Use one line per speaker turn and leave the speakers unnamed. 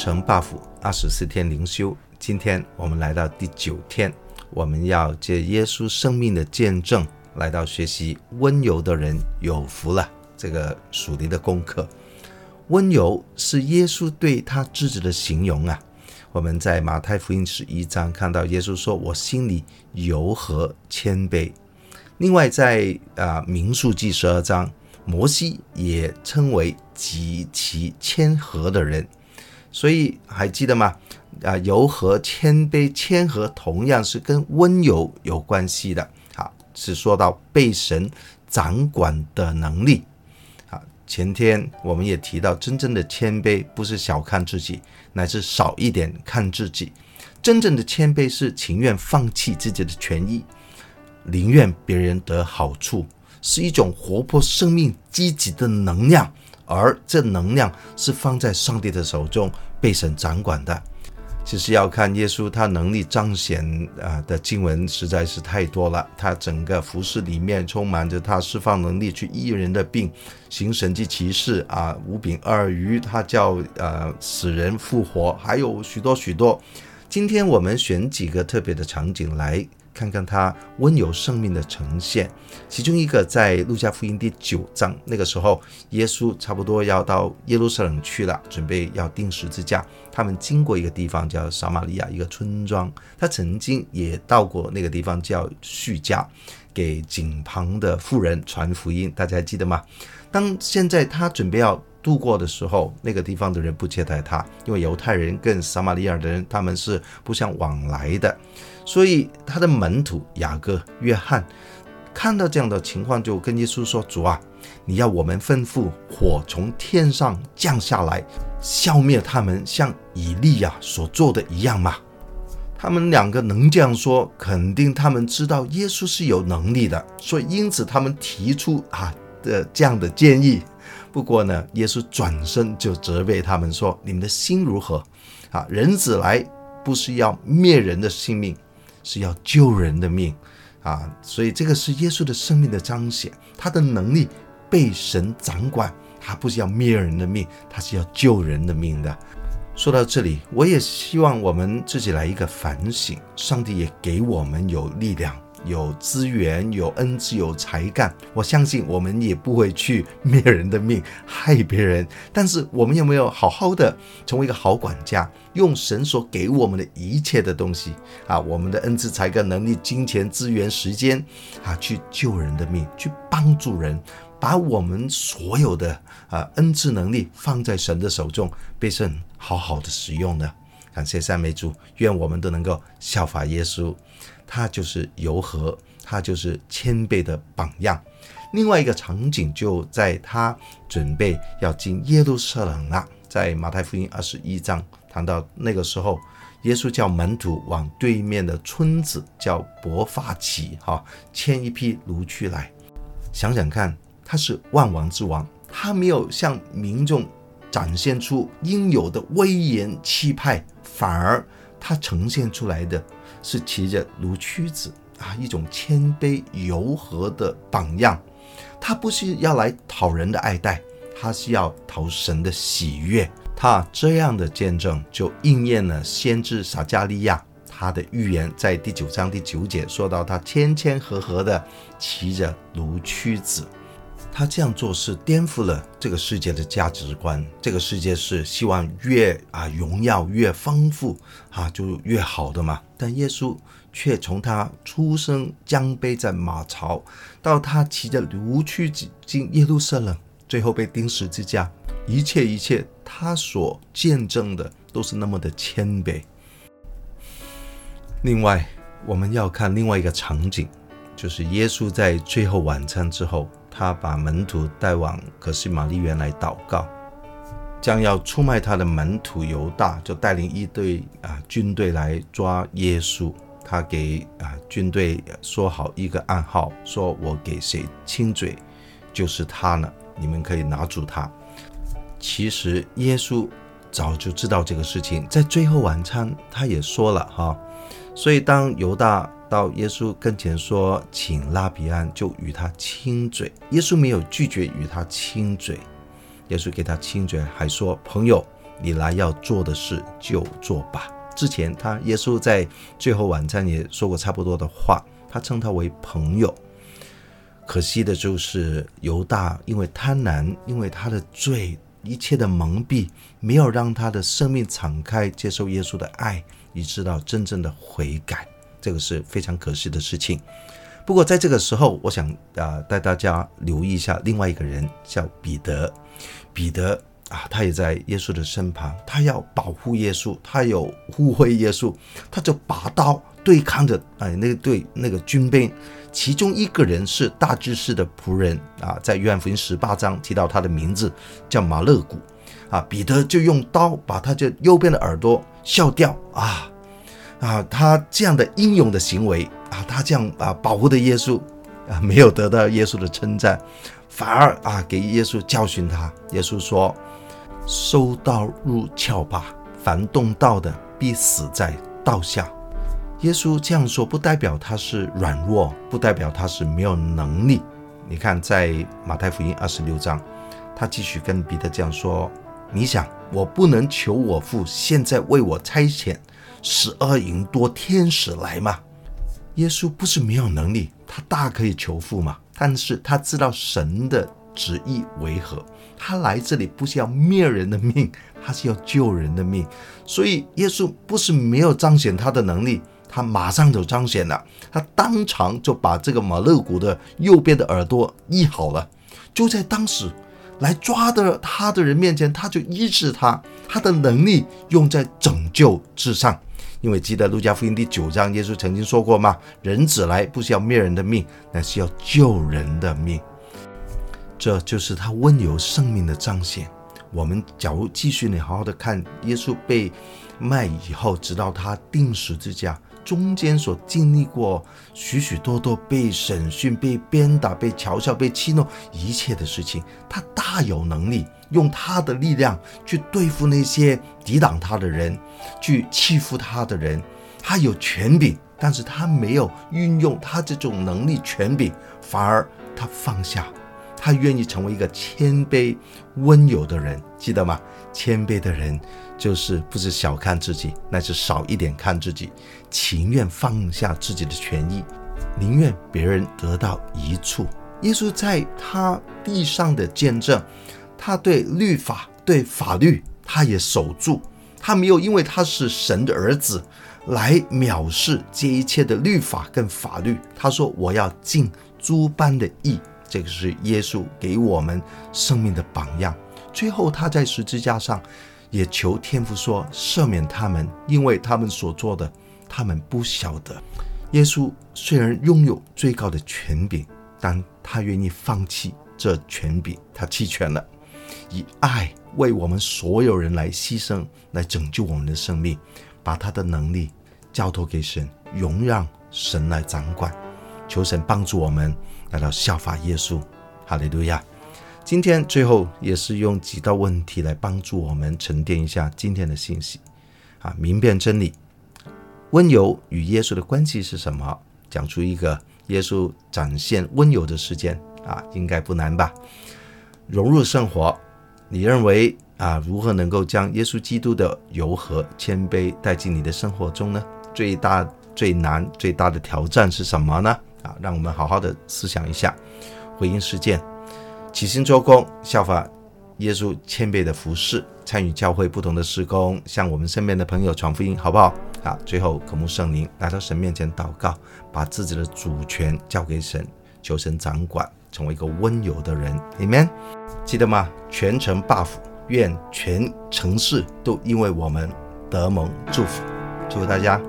成 buff 二十四天灵修，今天我们来到第九天，我们要借耶稣生命的见证来到学习温柔的人有福了这个属灵的功课。温柔是耶稣对他自己的形容啊。我们在马太福音十一章看到耶稣说：“我心里柔和谦卑。”另外在啊民数记十二章，摩西也称为极其谦和的人。所以还记得吗？啊，柔和、谦卑、谦和，同样是跟温柔有关系的。好，是说到被神掌管的能力。好，前天我们也提到，真正的谦卑不是小看自己，乃是少一点看自己。真正的谦卑是情愿放弃自己的权益，宁愿别人得好处，是一种活泼生命、积极的能量。而这能量是放在上帝的手中，被神掌管的。其实要看耶稣他能力彰显啊的经文实在是太多了。他整个服事里面充满着他释放能力去医人的病，行神迹奇事啊，五饼二鱼，他叫呃死人复活，还有许多许多。今天我们选几个特别的场景来。看看他温柔生命的呈现，其中一个在路加福音第九章，那个时候耶稣差不多要到耶路撒冷去了，准备要钉十字架。他们经过一个地方叫撒玛利亚一个村庄，他曾经也到过那个地方叫叙加，给井旁的妇人传福音。大家还记得吗？当现在他准备要度过的时候，那个地方的人不接待他，因为犹太人跟撒玛利亚的人他们是不相往来的。所以他的门徒雅各、约翰看到这样的情况，就跟耶稣说：“主啊，你要我们吩咐火从天上降下来，消灭他们，像以利亚所做的一样吗？”他们两个能这样说，肯定他们知道耶稣是有能力的，所以因此他们提出啊的这样的建议。不过呢，耶稣转身就责备他们说：“你们的心如何？啊，人子来不是要灭人的性命。”是要救人的命啊，所以这个是耶稣的生命的彰显，他的能力被神掌管，他不是要灭人的命，他是要救人的命的。说到这里，我也希望我们自己来一个反省，上帝也给我们有力量。有资源、有恩赐、有才干，我相信我们也不会去灭人的命、害别人。但是我们有没有好好的成为一个好管家，用神所给我们的一切的东西啊，我们的恩赐、才干、能力、金钱、资源、时间啊，去救人的命，去帮助人，把我们所有的啊恩赐能力放在神的手中，被神好好的使用呢？感谢赞美主，愿我们都能够效法耶稣。他就是柔和，他就是谦卑的榜样。另外一个场景就在他准备要进耶路撒冷了，在马太福音二十一章谈到那个时候，耶稣叫门徒往对面的村子叫伯法其，哈，牵一批驴去来。想想看，他是万王之王，他没有向民众展现出应有的威严气派，反而他呈现出来的。是骑着驴駒子啊，一种谦卑柔和的榜样。他不是要来讨人的爱戴，他是要讨神的喜悦。他这样的见证就应验了先知撒迦利亚他的预言，在第九章第九节说到他谦谦和和的骑着驴駒子。他这样做是颠覆了这个世界的价值观。这个世界是希望越啊荣耀越丰富啊就越好的嘛。但耶稣却从他出生将背在马槽，到他骑着驴去进耶路撒冷，最后被钉十字架，一切一切他所见证的都是那么的谦卑。另外，我们要看另外一个场景，就是耶稣在最后晚餐之后。他把门徒带往可西玛丽园来祷告，将要出卖他的门徒犹大就带领一队啊军队来抓耶稣。他给啊军队说好一个暗号，说我给谁亲嘴，就是他了。你们可以拿住他。其实耶稣早就知道这个事情，在最后晚餐他也说了哈。所以当犹大。到耶稣跟前说：“请拉比安，就与他亲嘴。”耶稣没有拒绝与他亲嘴，耶稣给他亲嘴，还说：“朋友，你来要做的事就做吧。之前他耶稣在最后晚餐也说过差不多的话，他称他为朋友。可惜的就是犹大因为贪婪，因为他的罪，一切的蒙蔽，没有让他的生命敞开接受耶稣的爱，以致到真正的悔改，这个是非常可惜的事情。不过在这个时候，我想啊带大家留意一下另外一个人，叫彼得。彼得。啊，他也在耶稣的身旁，他要保护耶稣，他有护卫耶稣，他就拔刀对抗着哎，那对那个军兵，其中一个人是大祭司的仆人啊，在约翰福音十八章提到他的名字叫马勒古，啊，彼得就用刀把他这右边的耳朵削掉啊啊，他这样的英勇的行为啊，他这样啊保护的耶稣啊，没有得到耶稣的称赞，反而啊给耶稣教训他，耶稣说。收刀入鞘吧，凡动刀的必死在刀下。耶稣这样说，不代表他是软弱，不代表他是没有能力。你看，在马太福音二十六章，他继续跟彼得这样说：“你想，我不能求我父现在为我差遣十二营多天使来吗？”耶稣不是没有能力，他大可以求父嘛，但是他知道神的旨意为何。他来这里不是要灭人的命，他是要救人的命。所以耶稣不是没有彰显他的能力，他马上就彰显了。他当场就把这个马勒古的右边的耳朵医好了。就在当时来抓的他的人面前，他就医治他。他的能力用在拯救之上。因为记得路加福音第九章，耶稣曾经说过吗？人子来不是要灭人的命，乃是要救人的命。这就是他温柔生命的彰显。我们假如继续你好好的看耶稣被卖以后，直到他钉十字架中间所经历过许许多多被审讯、被鞭打、被嘲笑、被欺弄一切的事情，他大有能力用他的力量去对付那些抵挡他的人，去欺负他的人。他有权柄，但是他没有运用他这种能力权柄，反而他放下。他愿意成为一个谦卑、温柔的人，记得吗？谦卑的人就是不是小看自己，乃是少一点看自己，情愿放下自己的权益，宁愿别人得到一处。耶稣在他地上的见证，他对律法、对法律，他也守住，他没有因为他是神的儿子来藐视这一切的律法跟法律。他说：“我要尽诸般的义。”这个是耶稣给我们生命的榜样。最后，他在十字架上也求天父说：“赦免他们，因为他们所做的，他们不晓得。”耶稣虽然拥有最高的权柄，但他愿意放弃这权柄，他弃权了，以爱为我们所有人来牺牲，来拯救我们的生命，把他的能力交托给神，容让神来掌管。求神帮助我们。来到效法耶稣，哈利路亚！今天最后也是用几道问题来帮助我们沉淀一下今天的信息，啊，明辨真理。温柔与耶稣的关系是什么？讲出一个耶稣展现温柔的时间啊，应该不难吧？融入生活，你认为啊，如何能够将耶稣基督的柔和谦卑带进你的生活中呢？最大、最难、最大的挑战是什么呢？啊，让我们好好的思想一下，回应实践，起心做工，效法耶稣谦卑的服侍，参与教会不同的事工，向我们身边的朋友传福音，好不好？啊，最后渴慕圣灵来到神面前祷告，把自己的主权交给神，求神掌管，成为一个温柔的人，Amen。记得吗？全城 buff，愿全城市都因为我们得蒙祝福，祝福大家。